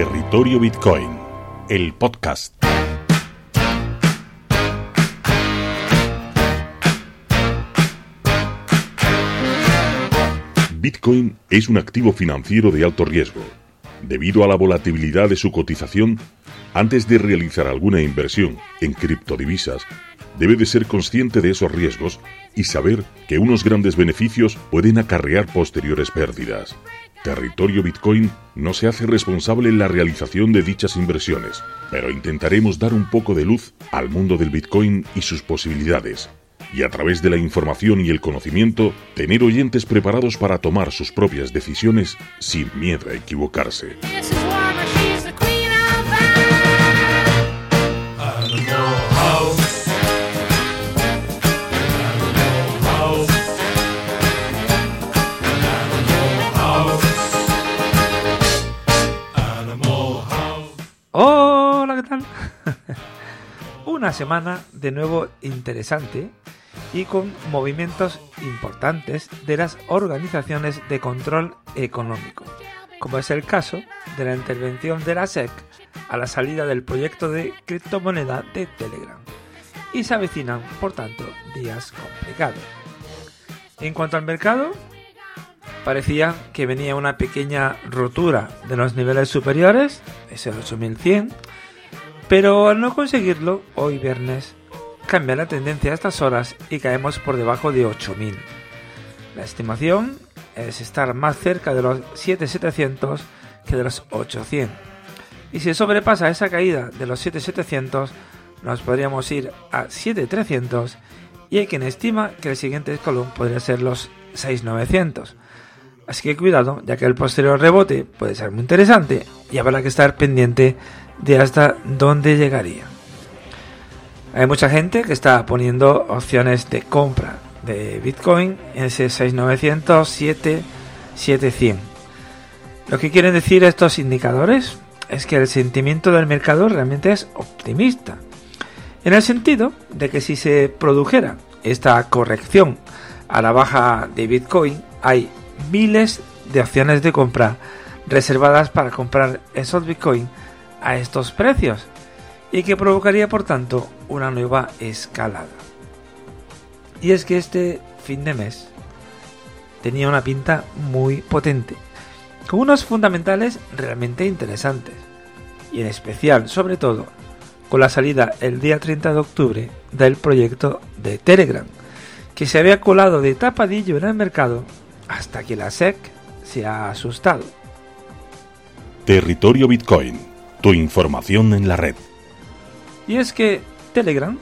Territorio Bitcoin, el podcast. Bitcoin es un activo financiero de alto riesgo. Debido a la volatilidad de su cotización, antes de realizar alguna inversión en criptodivisas, debe de ser consciente de esos riesgos y saber que unos grandes beneficios pueden acarrear posteriores pérdidas. Territorio Bitcoin no se hace responsable en la realización de dichas inversiones, pero intentaremos dar un poco de luz al mundo del Bitcoin y sus posibilidades, y a través de la información y el conocimiento, tener oyentes preparados para tomar sus propias decisiones sin miedo a equivocarse. Una semana de nuevo interesante y con movimientos importantes de las organizaciones de control económico, como es el caso de la intervención de la SEC a la salida del proyecto de criptomoneda de Telegram. Y se avecinan, por tanto, días complicados. En cuanto al mercado, parecía que venía una pequeña rotura de los niveles superiores, ese 8100, pero al no conseguirlo, hoy viernes cambia la tendencia a estas horas y caemos por debajo de 8000. La estimación es estar más cerca de los 7700 que de los 800. Y si sobrepasa esa caída de los 7700, nos podríamos ir a 7300 y hay quien estima que el siguiente escalón podría ser los 6900 Así que cuidado, ya que el posterior rebote puede ser muy interesante y habrá que estar pendiente de hasta dónde llegaría. Hay mucha gente que está poniendo opciones de compra de Bitcoin en ese 6900, 7, 7100. Lo que quieren decir estos indicadores es que el sentimiento del mercado realmente es optimista. En el sentido de que si se produjera esta corrección a la baja de Bitcoin, hay miles de opciones de compra reservadas para comprar esos Bitcoin a estos precios y que provocaría por tanto una nueva escalada. Y es que este fin de mes tenía una pinta muy potente, con unos fundamentales realmente interesantes, y en especial, sobre todo, con la salida el día 30 de octubre del proyecto de Telegram, que se había colado de tapadillo en el mercado hasta que la SEC se ha asustado. Territorio Bitcoin, tu información en la red. Y es que Telegram,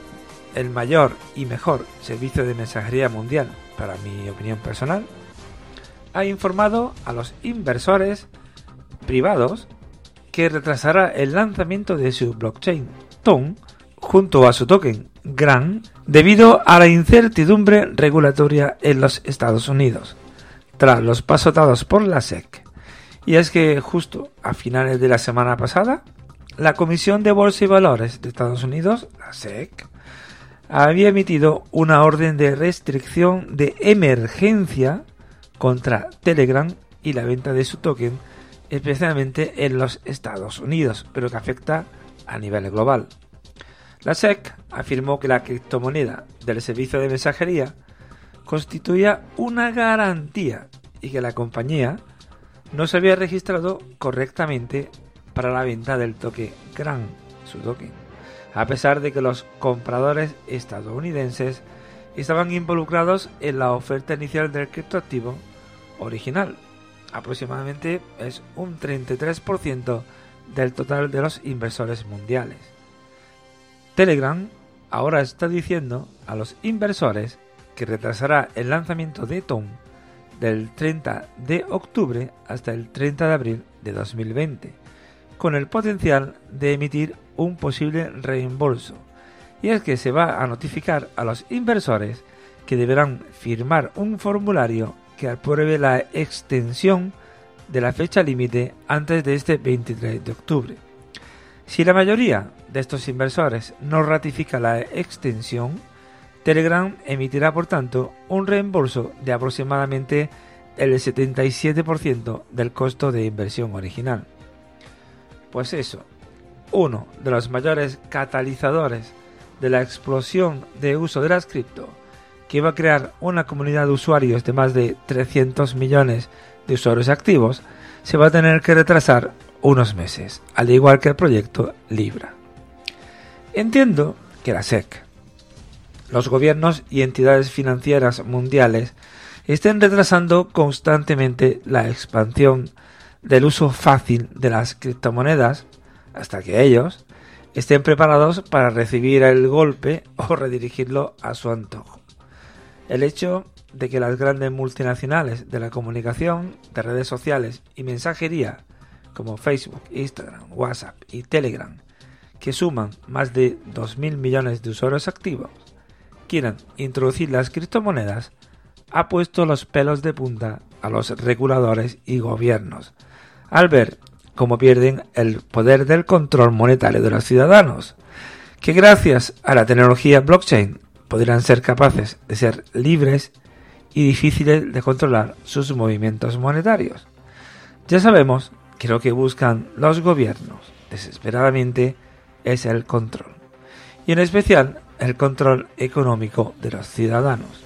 el mayor y mejor servicio de mensajería mundial, para mi opinión personal, ha informado a los inversores privados que retrasará el lanzamiento de su blockchain TON junto a su token GRAN debido a la incertidumbre regulatoria en los Estados Unidos tras los pasos dados por la SEC. Y es que justo a finales de la semana pasada, la Comisión de Bolsa y Valores de Estados Unidos, la SEC, había emitido una orden de restricción de emergencia contra Telegram y la venta de su token, especialmente en los Estados Unidos, pero que afecta a nivel global. La SEC afirmó que la criptomoneda del servicio de mensajería constituía una garantía y que la compañía no se había registrado correctamente para la venta del toque GRAN, su token, a pesar de que los compradores estadounidenses estaban involucrados en la oferta inicial del criptoactivo original. Aproximadamente es un 33% del total de los inversores mundiales. Telegram ahora está diciendo a los inversores que retrasará el lanzamiento de Tom del 30 de octubre hasta el 30 de abril de 2020, con el potencial de emitir un posible reembolso. Y es que se va a notificar a los inversores que deberán firmar un formulario que apruebe la extensión de la fecha límite antes de este 23 de octubre. Si la mayoría de estos inversores no ratifica la extensión, Telegram emitirá, por tanto, un reembolso de aproximadamente el 77% del costo de inversión original. Pues eso, uno de los mayores catalizadores de la explosión de uso de las cripto, que iba a crear una comunidad de usuarios de más de 300 millones de usuarios activos, se va a tener que retrasar unos meses, al igual que el proyecto Libra. Entiendo que la SEC, los gobiernos y entidades financieras mundiales estén retrasando constantemente la expansión del uso fácil de las criptomonedas hasta que ellos estén preparados para recibir el golpe o redirigirlo a su antojo. El hecho de que las grandes multinacionales de la comunicación, de redes sociales y mensajería como Facebook, Instagram, WhatsApp y Telegram, que suman más de 2.000 millones de usuarios activos, quieran introducir las criptomonedas, ha puesto los pelos de punta a los reguladores y gobiernos, al ver cómo pierden el poder del control monetario de los ciudadanos, que gracias a la tecnología blockchain podrán ser capaces de ser libres y difíciles de controlar sus movimientos monetarios. Ya sabemos que lo que buscan los gobiernos desesperadamente es el control, y en especial el control económico de los ciudadanos.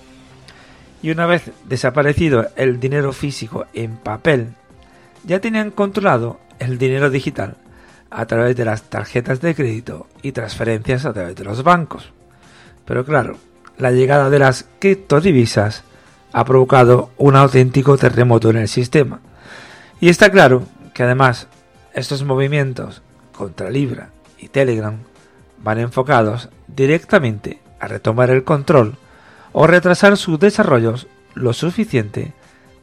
Y una vez desaparecido el dinero físico en papel, ya tenían controlado el dinero digital a través de las tarjetas de crédito y transferencias a través de los bancos. Pero claro, la llegada de las criptodivisas ha provocado un auténtico terremoto en el sistema. Y está claro que además estos movimientos contra Libra y Telegram van enfocados directamente a retomar el control o retrasar sus desarrollos lo suficiente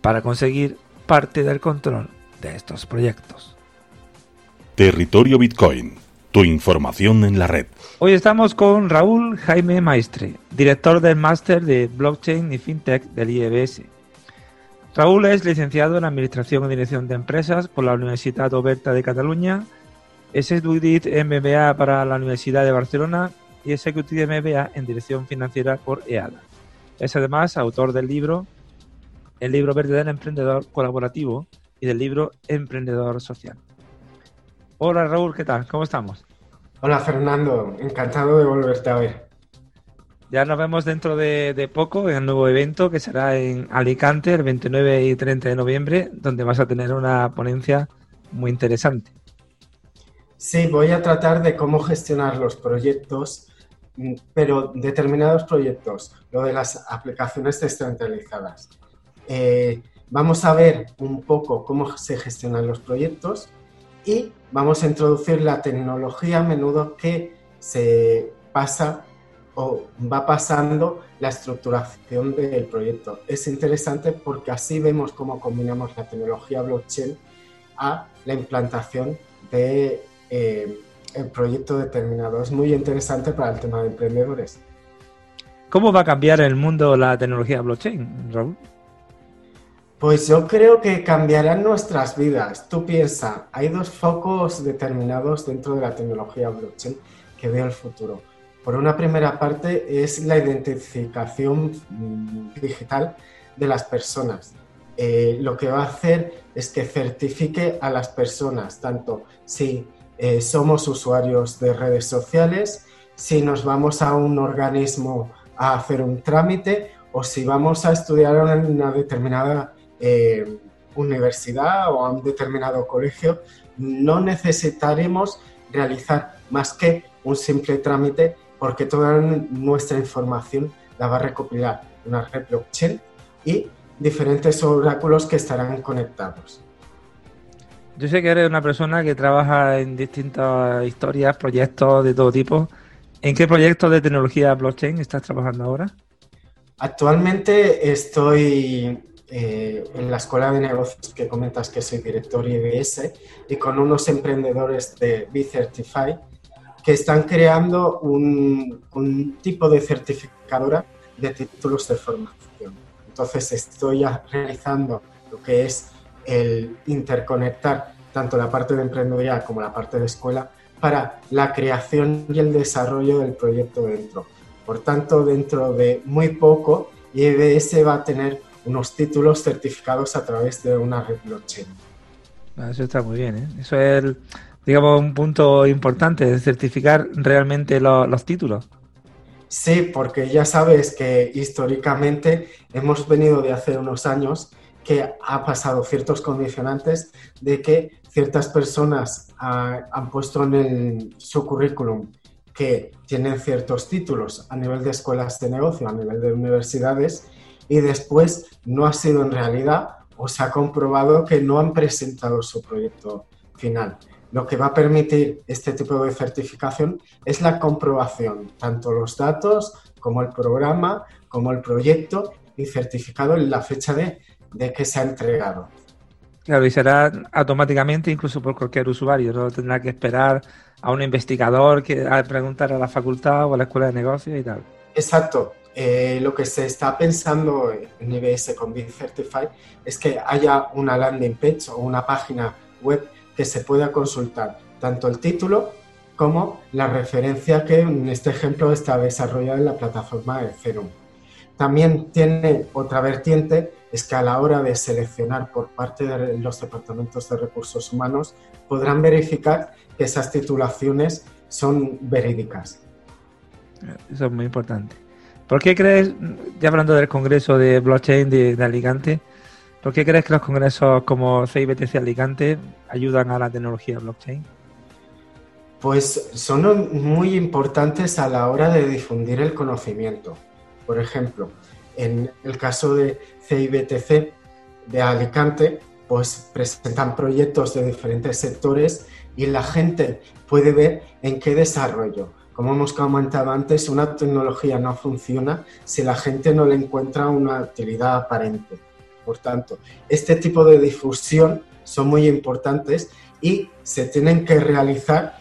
para conseguir parte del control de estos proyectos. Territorio Bitcoin, tu información en la red. Hoy estamos con Raúl Jaime Maestre, director del máster de Blockchain y FinTech del IEBS. Raúl es licenciado en Administración y Dirección de Empresas por la Universidad Oberta de Cataluña, es Edudit MBA para la Universidad de Barcelona y Executive MBA en Dirección Financiera por EADA. Es además autor del libro El libro verde del emprendedor colaborativo y del libro Emprendedor Social. Hola Raúl, ¿qué tal? ¿Cómo estamos? Hola Fernando, encantado de volverte a ver. Ya nos vemos dentro de, poco en el nuevo evento que será en Alicante el 29 y 30 de noviembre, donde vas a tener una ponencia muy interesante. Sí, voy a tratar de cómo gestionar los proyectos, mm, pero determinados proyectos, lo de las aplicaciones descentralizadas. Eh, vamos a ver un poco cómo se gestionan los proyectos y vamos a introducir la tecnología a menudo que se pasa o va pasando la estructuración del proyecto. Es interesante porque así vemos cómo combinamos la tecnología blockchain a la implantación de eh, el proyecto determinado. Es muy interesante para el tema de emprendedores. ¿Cómo va a cambiar el mundo la tecnología blockchain, Raúl? Pues yo creo que cambiarán nuestras vidas. Tú piensa, hay dos focos determinados dentro de la tecnología blockchain que veo el futuro. Por una primera parte es la identificación mm, digital de las personas. Eh, lo que va a hacer es que certifique a las personas, tanto si eh, somos usuarios de redes sociales, si nos vamos a un organismo a hacer un trámite o si vamos a estudiar en una determinada eh, universidad o a un determinado colegio, no necesitaremos realizar más que un simple trámite porque toda nuestra información la va a recopilar una red blockchain y diferentes oráculos que estarán conectados. Yo sé que eres una persona que trabaja en distintas historias, proyectos de todo tipo. ¿En qué proyecto de tecnología blockchain estás trabajando ahora? Actualmente estoy eh, en la escuela de negocios que comentas que soy director IBS y con unos emprendedores de B-Certify que están creando un, un, tipo de certificadora de títulos de formación. Entonces estoy realizando lo que es el interconectar tanto la parte de emprendeduría como la parte de escuela para la creación y el desarrollo del proyecto dentro. Por tanto, dentro de muy poco, IBS va a tener unos títulos certificados a través de una red blockchain. Ah, eso está muy bien, ¿eh? Eso es, digamos, un punto importante de certificar realmente los títulos. Sí, porque ya sabes que históricamente hemos venido de hace unos años que ha pasado ciertos condicionantes de que ciertas personas han puesto en su currículum que tienen ciertos títulos a nivel de escuelas de negocio, a nivel de universidades, y después no ha sido en realidad o se ha comprobado que no han presentado su proyecto final. Lo que va a permitir este tipo de certificación es la comprobación, tanto los datos como el programa, como el proyecto y certificado en la fecha de, de que se ha entregado. Claro, y será automáticamente incluso por cualquier usuario, no tendrá que esperar a un investigador que a preguntar a la facultad o a la escuela de negocios y tal. Exacto. Eh, lo que se está pensando en IBS con Be Certified es que haya una landing page o una página web que se pueda consultar tanto el título como la referencia que en este ejemplo está desarrollada en la plataforma de Cerum. También tiene otra vertiente, es que a la hora de seleccionar por parte de los departamentos de recursos humanos podrán verificar que esas titulaciones son verídicas. Eso es muy importante. ¿Por qué crees, ya hablando del Congreso de Blockchain de, Alicante, ¿por qué crees que los congresos como CIBTC Alicante ayudan a la tecnología blockchain? Pues son muy importantes a la hora de difundir el conocimiento. Por ejemplo, en el caso de CIBTC de Alicante, pues presentan proyectos de diferentes sectores y la gente puede ver en qué desarrollo. Como hemos comentado antes, una tecnología no funciona si la gente no le encuentra una utilidad aparente. Por tanto, este tipo de difusión son muy importantes y se tienen que realizar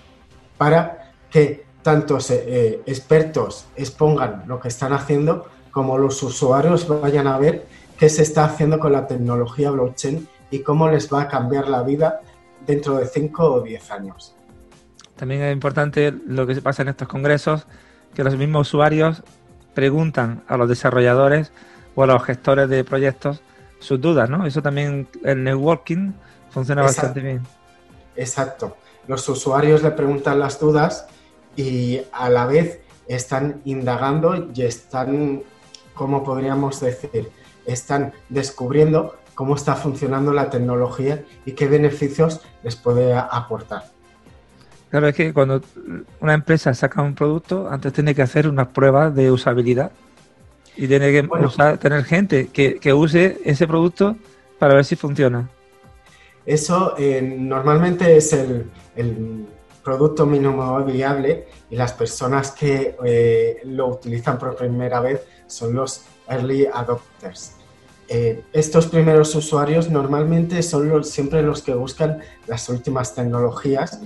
para que tantos eh, expertos expongan lo que están haciendo como los usuarios vayan a ver qué se está haciendo con la tecnología blockchain y cómo les va a cambiar la vida dentro de 5 o 10 años. También es importante lo que se pasa en estos congresos, que los mismos usuarios preguntan a los desarrolladores o a los gestores de proyectos sus dudas, ¿no? Eso también el networking funciona bastante bien. Exacto. Los usuarios le preguntan las dudas y a la vez están indagando y están, ¿cómo podríamos decir? Están descubriendo cómo está funcionando la tecnología y qué beneficios les puede aportar. Claro, es que cuando una empresa saca un producto, antes tiene que hacer unas pruebas de usabilidad y tiene que tener gente que, use ese producto para ver si funciona. Eso eh, normalmente es el, producto mínimo viable y las personas que eh, lo utilizan por primera vez son los early adopters. Eh, estos primeros usuarios normalmente son los, siempre los que buscan las últimas tecnologías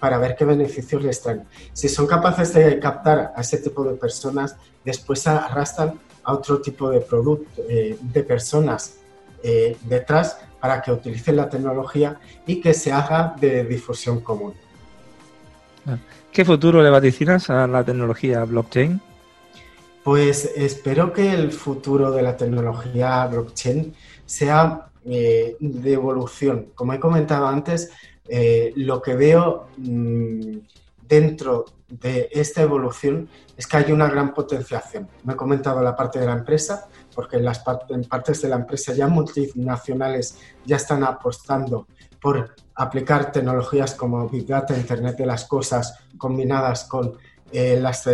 para ver qué beneficios les traen. Si son capaces de captar a ese tipo de personas, después arrastran a otro tipo de producto, eh, de personas eh, detrás para que utilicen la tecnología y que se haga de difusión común. ¿Qué futuro le vaticinas a la tecnología blockchain? Pues espero que el futuro de la tecnología blockchain sea eh, de evolución. Como he comentado antes, eh, lo que veo mm, dentro de esta evolución es que hay una gran potenciación. Me he comentado la parte de la empresa, porque en las partes de la empresa ya multinacionales ya están apostando por aplicar tecnologías como Big Data, Internet de las Cosas, combinadas con eh, las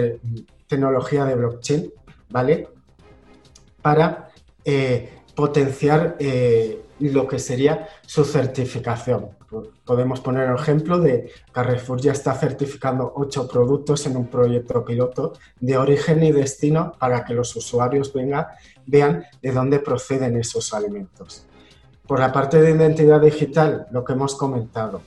tecnología de blockchain, ¿vale? Para eh, potenciar eh, lo que sería su certificación. Podemos poner el ejemplo de Carrefour ya está certificando ocho productos en un proyecto piloto de origen y destino para que los usuarios vengan, vean de dónde proceden esos alimentos. Por la parte de identidad digital, lo que hemos comentado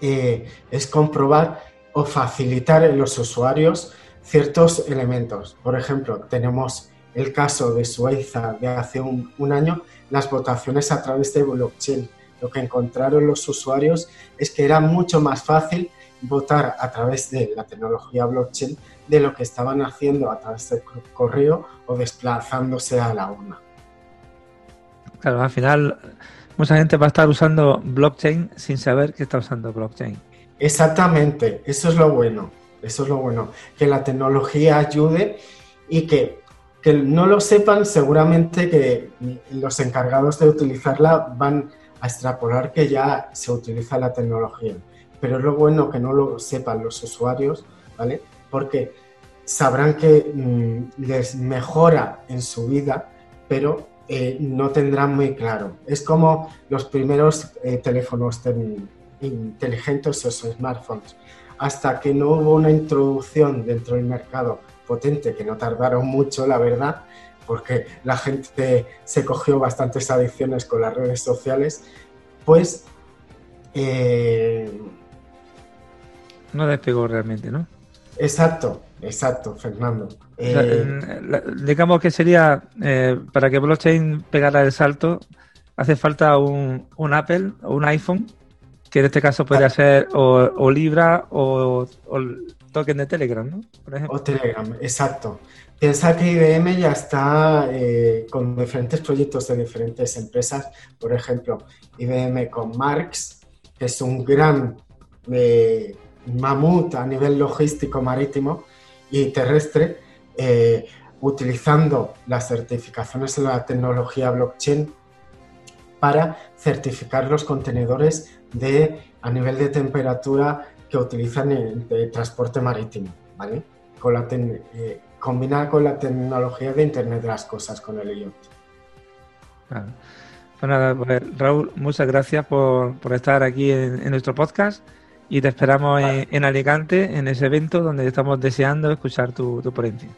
eh, es comprobar o facilitar en los usuarios ciertos elementos. Por ejemplo, tenemos el caso de Suiza de hace un, año, las votaciones a través de blockchain. Lo que encontraron los usuarios es que era mucho más fácil votar a través de la tecnología blockchain de lo que estaban haciendo a través del correo o desplazándose a la urna. Claro, al final mucha gente va a estar usando blockchain sin saber que está usando blockchain. Exactamente, eso es lo bueno, eso es lo bueno, que la tecnología ayude y que, que no lo sepan seguramente que los encargados de utilizarla van a extrapolar que ya se utiliza la tecnología, pero es lo bueno que no lo sepan los usuarios, ¿vale? Porque sabrán que mm, les mejora en su vida, pero eh, no tendrán muy claro. Es como los primeros eh, teléfonos inteligentes o smartphones. Hasta que no hubo una introducción dentro del mercado potente, que no tardaron mucho, la verdad, porque la gente se cogió bastantes adicciones con las redes sociales, pues... Eh, no despegó realmente, ¿no? Exacto, exacto, Fernando. Eh, digamos que sería, eh, para que blockchain pegara el salto, hace falta un, Apple o un iPhone, que en este caso podría ah. ser o, Libra o, el token de Telegram, ¿no? O Telegram, exacto. Piensa que IBM ya está eh, con diferentes proyectos de diferentes empresas. Por ejemplo, IBM con Marx, que es un gran mamut a nivel logístico marítimo y terrestre, eh, utilizando las certificaciones en la tecnología blockchain para certificar los contenedores de, a nivel de temperatura que utilizan en el transporte marítimo, ¿vale? Con la eh, combinada con la tecnología de Internet de las Cosas, con el IoT. Pues nada, pues, Raúl, muchas gracias por, estar aquí en nuestro podcast y te esperamos en, Alicante, en ese evento donde estamos deseando escuchar tu, tu ponencia.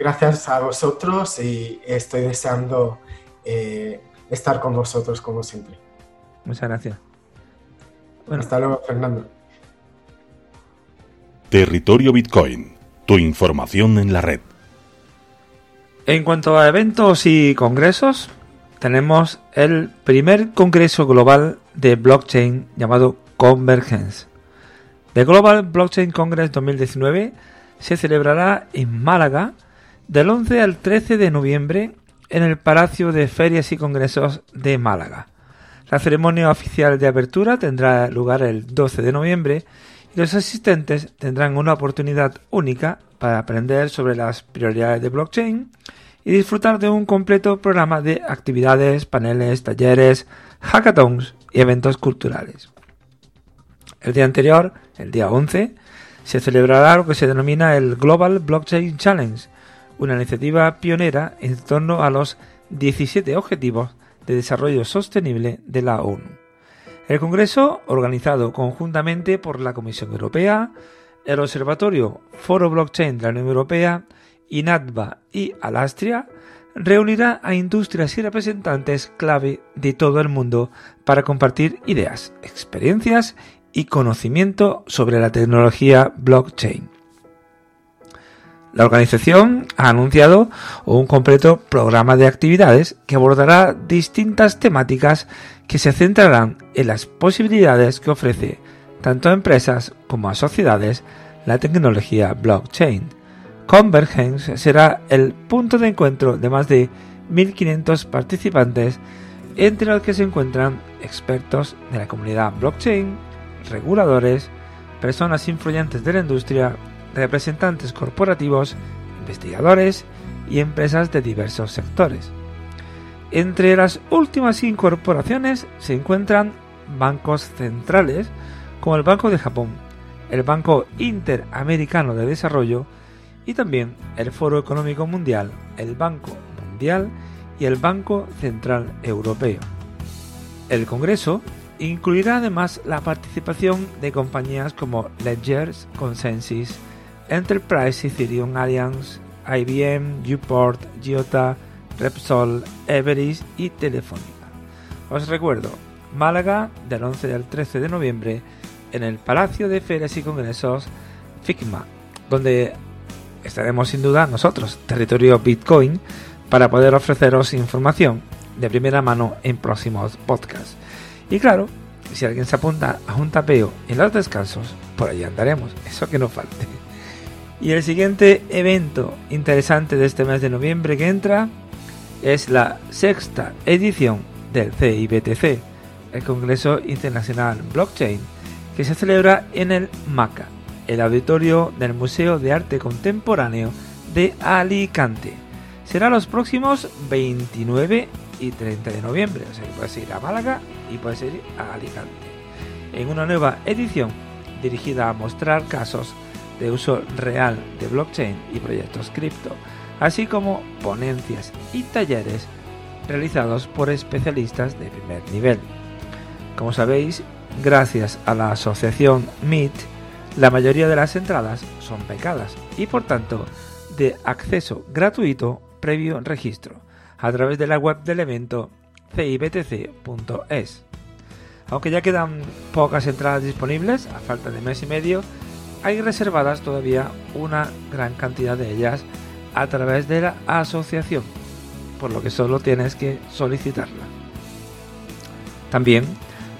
Gracias a vosotros y estoy deseando eh, estar con vosotros como siempre. Muchas gracias. Hasta luego, Fernando. Territorio Bitcoin, tu información en la red. En cuanto a eventos y congresos, tenemos el primer congreso global de blockchain llamado Convergence. The Global Blockchain Congress 2019 se celebrará en Málaga del 11 al 13 de noviembre en el Palacio de Ferias y Congresos de Málaga. La ceremonia oficial de apertura tendrá lugar el 12 de noviembre y los asistentes tendrán una oportunidad única para aprender sobre las prioridades de blockchain y disfrutar de un completo programa de actividades, paneles, talleres, hackathons y eventos culturales. El día anterior, el día 11, se celebrará lo que se denomina el Global Blockchain Challenge, una iniciativa pionera en torno a los 17 Objetivos de Desarrollo Sostenible de la ONU. El Congreso, organizado conjuntamente por la Comisión Europea, el Observatorio Foro Blockchain de la Unión Europea, INATBA y Alastria, reunirá a industrias y representantes clave de todo el mundo para compartir ideas, experiencias y conocimiento sobre la tecnología blockchain. La organización ha anunciado un completo programa de actividades que abordará distintas temáticas que se centrarán en las posibilidades que ofrece tanto a empresas como a sociedades la tecnología blockchain. Convergence será el punto de encuentro de más de 1.500 participantes, entre los que se encuentran expertos de la comunidad blockchain, reguladores, personas influyentes de la industria, representantes corporativos, investigadores y empresas de diversos sectores. Entre las últimas incorporaciones se encuentran bancos centrales como el Banco de Japón, el Banco Interamericano de Desarrollo y también el Foro Económico Mundial, el Banco Mundial y el Banco Central Europeo. El Congreso Incluirá además la participación de compañías como Ledgers, Consensus, Enterprise Ethereum Alliance, IBM, Uport, Giota, Repsol, Everest y Telefónica. Os recuerdo, Málaga del 11 al 13 de noviembre en el Palacio de Ferias y Congresos FICMA, donde estaremos sin duda nosotros, territorio Bitcoin, para poder ofreceros información de primera mano en próximos podcasts. Y claro, si alguien se apunta a un tapeo en los descansos, por allí andaremos, eso que no falte. Y el siguiente evento interesante de este mes de noviembre que entra es la sexta edición del CIBTC, el Congreso Internacional Blockchain, que se celebra en el MACA, el auditorio del Museo de Arte Contemporáneo de Alicante. Será los próximos 29 y 30 de noviembre, o sea que puedes ir a Málaga y puedes ir a Alicante. En una nueva edición dirigida a mostrar casos de uso real de blockchain y proyectos cripto, así como ponencias y talleres realizados por especialistas de primer nivel. Como sabéis, gracias a la asociación MIT, la mayoría de las entradas son becadas y por tanto de acceso gratuito previo registro a través de la web del evento cibtc.es. Aunque ya quedan pocas entradas disponibles, a falta de mes y medio, hay reservadas todavía una gran cantidad de ellas a través de la asociación, por lo que solo tienes que solicitarla. También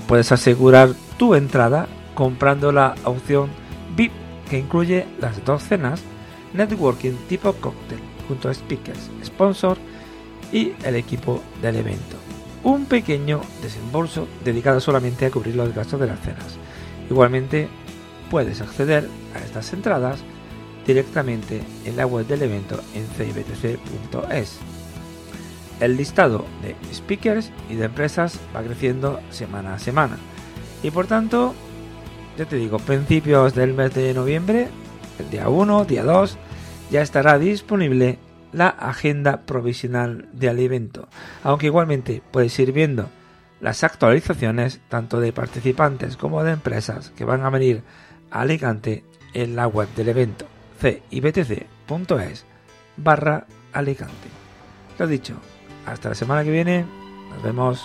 puedes asegurar tu entrada comprando la opción VIP que incluye las dos cenas, networking tipo cóctel junto a speakers, sponsor y el equipo del evento. Un pequeño desembolso dedicado solamente a cubrir los gastos de las cenas. Igualmente puedes acceder a estas entradas directamente en la web del evento en cibtc.es. El listado de speakers y de empresas va creciendo semana a semana y por tanto, ya te digo, principios del mes de noviembre, el día 1, día 2, ya estará disponible la agenda provisional del evento, aunque igualmente puedes ir viendo las actualizaciones tanto de participantes como de empresas que van a venir Alicante en la web del evento cibtc.es barra Alicante. Lo dicho, hasta la semana que viene, nos vemos.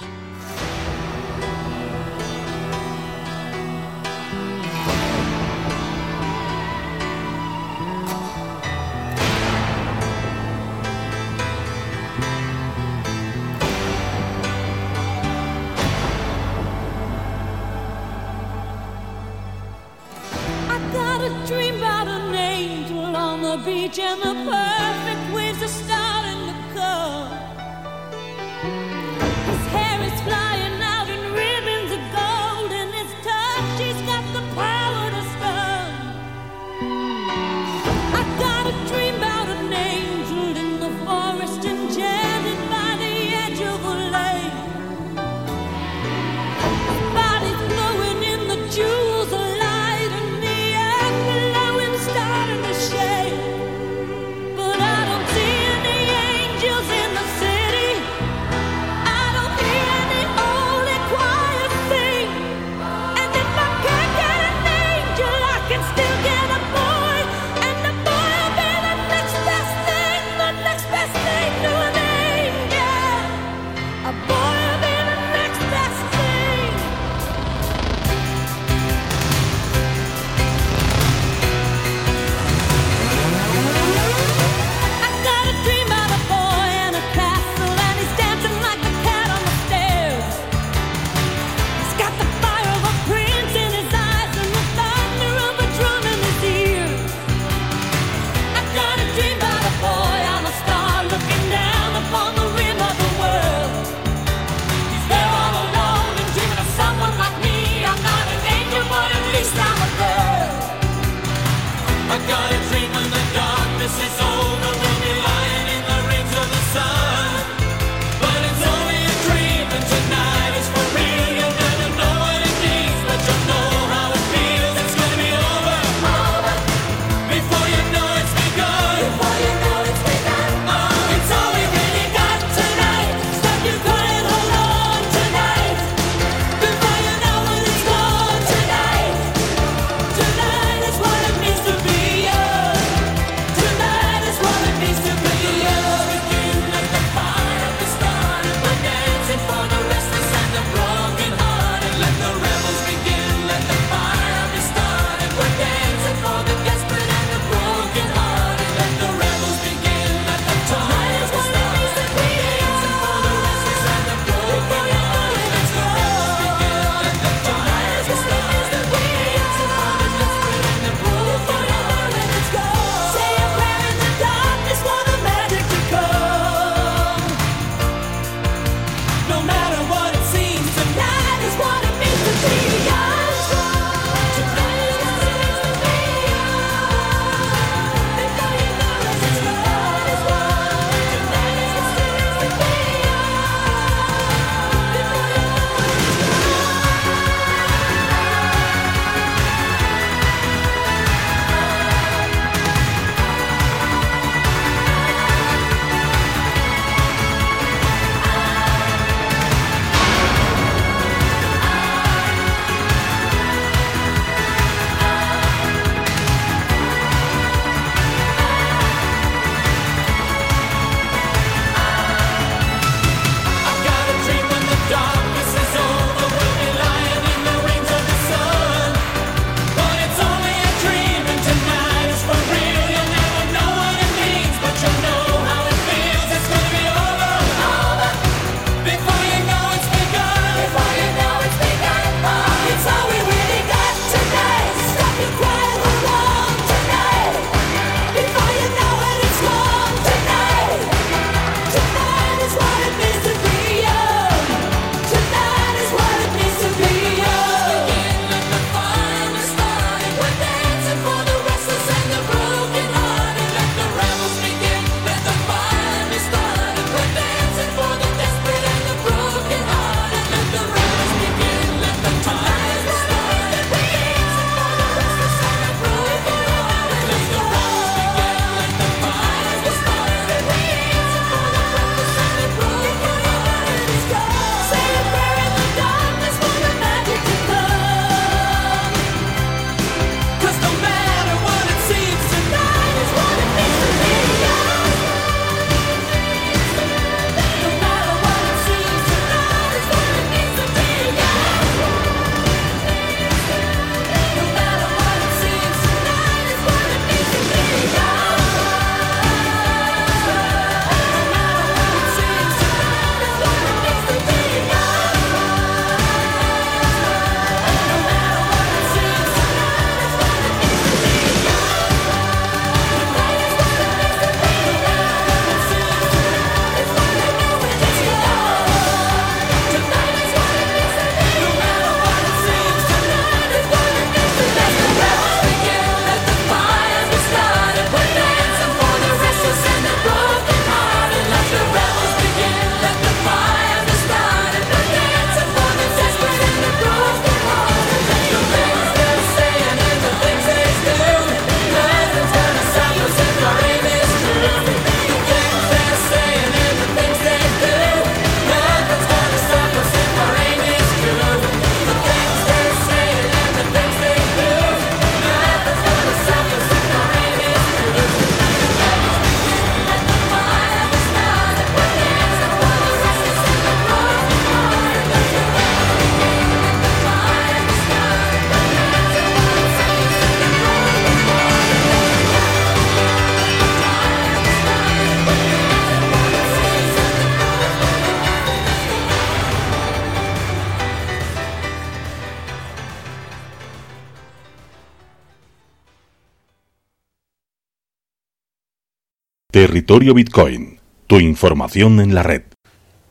Territorio Bitcoin, tu información en la red.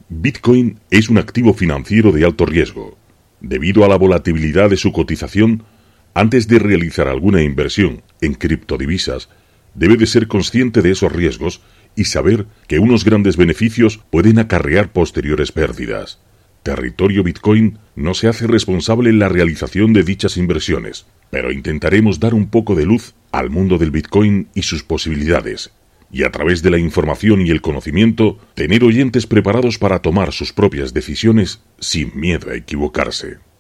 Bitcoin es un activo financiero de alto riesgo. Debido a la volatilidad de su cotización, antes de realizar alguna inversión en criptodivisas, debe de ser consciente de esos riesgos y saber que unos grandes beneficios pueden acarrear posteriores pérdidas. Territorio Bitcoin no se hace responsable en la realización de dichas inversiones, pero intentaremos dar un poco de luz al mundo del Bitcoin y sus posibilidades, y a través de la información y el conocimiento, tener oyentes preparados para tomar sus propias decisiones sin miedo a equivocarse.